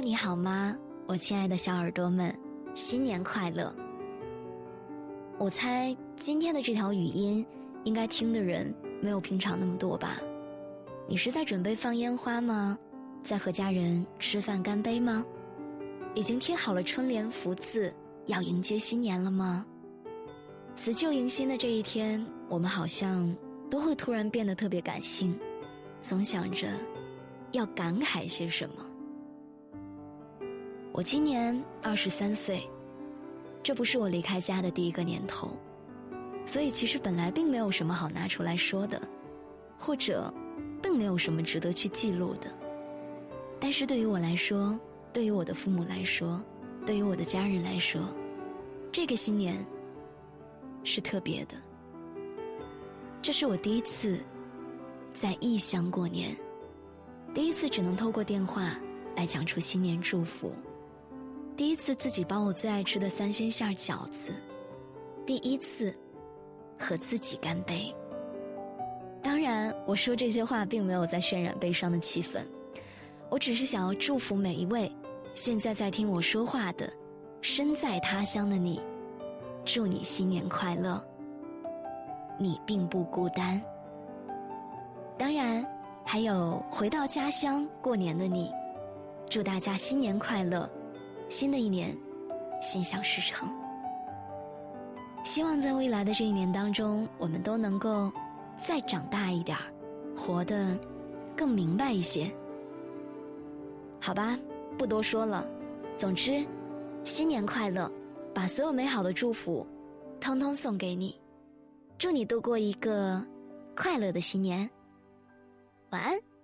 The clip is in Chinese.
你好吗？我亲爱的小耳朵们，新年快乐！我猜今天的这条语音，应该听的人没有平常那么多吧？你是在准备放烟花吗？在和家人吃饭干杯吗？已经贴好了春联福字，要迎接新年了吗？辞旧迎新的这一天，我们好像都会突然变得特别感性，总想着要感慨些什么。我今年二十三岁，这不是我离开家的第一个年头，所以其实本来并没有什么好拿出来说的，或者，并没有什么值得去记录的。但是对于我来说，对于我的父母来说，对于我的家人来说，这个新年是特别的。这是我第一次在异乡过年，第一次只能透过电话来讲出新年祝福。第一次自己包我最爱吃的三鲜馅饺子，第一次和自己干杯。当然，我说这些话并没有在渲染悲伤的气氛，我只是想要祝福每一位现在在听我说话的身在他乡的你，祝你新年快乐。你并不孤单。当然，还有回到家乡过年的你，祝大家新年快乐。新的一年，心想事成。希望在未来的这一年当中，我们都能够再长大一点儿，活得更明白一些。好吧，不多说了。总之，新年快乐！把所有美好的祝福，通通送给你。祝你度过一个快乐的新年。晚安。